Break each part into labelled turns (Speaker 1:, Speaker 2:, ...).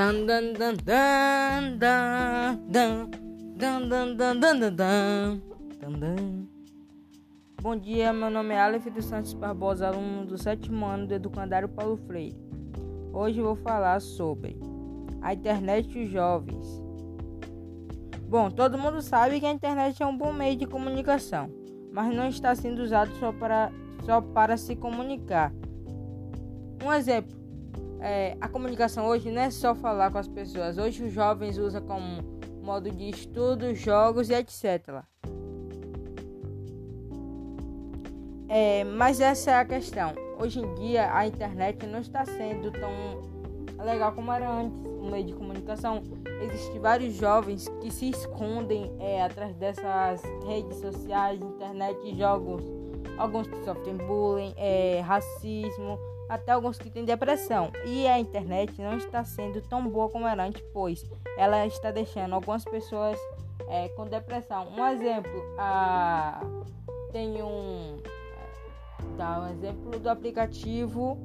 Speaker 1: Dan dan dan dan dan dan dan dan dan dan dan dan Bom dia, meu nome é Aleph dos Santos Barbosa, aluno do sétimo ano do Educandário Paulo Freire. Hoje vou falar sobre a internet e os jovens. Bom, todo mundo sabe que a internet é um bom meio de comunicação, mas não está sendo usado só para, só para se comunicar. Um exemplo, é, a comunicação hoje não é só falar com as pessoas. Hoje os jovens usam como modo de estudo, jogos e etc. É, mas essa é a questão. Hoje em dia a internet não está sendo tão legal como era antes, um meio de comunicação. Existem vários jovens que se escondem é, atrás dessas redes sociais, internet, jogos. Alguns sofrem bullying, é, racismo, até alguns que têm depressão. E a internet não está sendo tão boa como era antes, pois ela está deixando algumas pessoas é, com depressão. Um exemplo, a... tem um. Dá um exemplo do aplicativo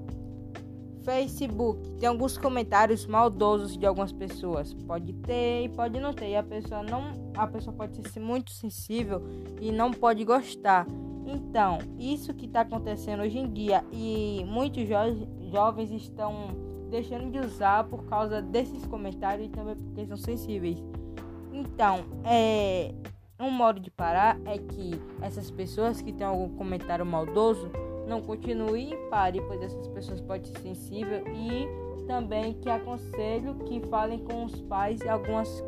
Speaker 1: Facebook. Tem alguns comentários maldosos de algumas pessoas. Pode ter e pode não ter. E a pessoa não. A pessoa pode ser muito sensível e não pode gostar. Então, isso que está acontecendo hoje em dia e muitos jo jovens estão deixando de usar por causa desses comentários e também porque são sensíveis. Então, é um modo de parar é que essas pessoas que têm algum comentário maldoso não continuem e parem, pois essas pessoas podem ser sensíveis e também que aconselho que falem com os pais e algumas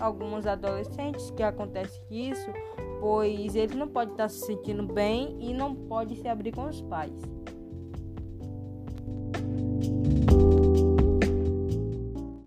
Speaker 1: alguns adolescentes que acontece isso pois ele não pode estar se sentindo bem e não pode se abrir com os pais.